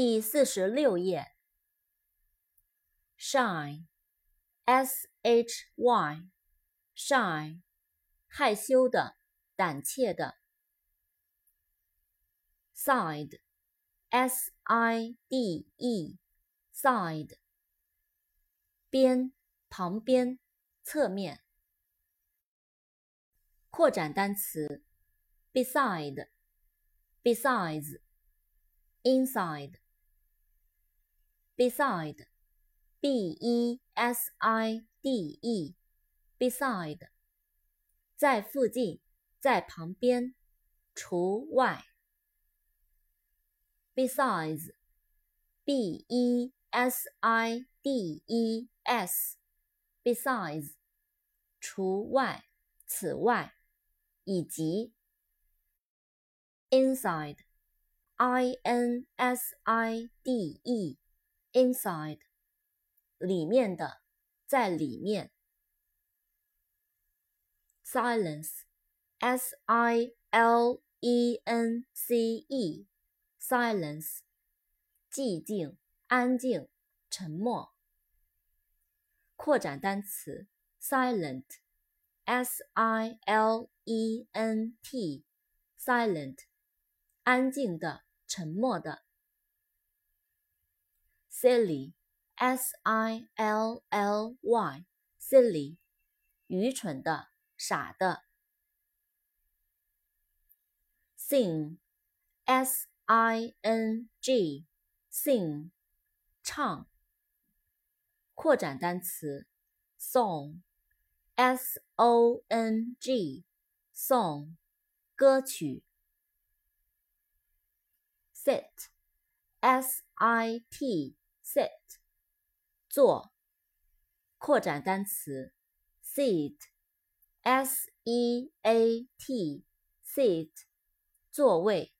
第四十六页，shy，s h y，shy，害羞的，胆怯的。side，s i d e，side，边，旁边，侧面。扩展单词，beside，besides，inside。beside, b e s i d e, beside，在附近，在旁边，除外。besides, b e s i d e s, besides，除外，此外，以及。inside, i n s i d e。 Inside，里面的，在里面。Silence，S I L E N C E，Silence，寂静，安静，沉默。扩展单词，Silent，S I L E N T，Silent，安静的，沉默的。Silly, s i l l y, silly，愚蠢的，傻的。sing, s i n g, sing，唱。扩展单词，song, s o n g, song，歌曲。sit, s i t sit，坐。扩展单词，seat，s e a t，seat，座位。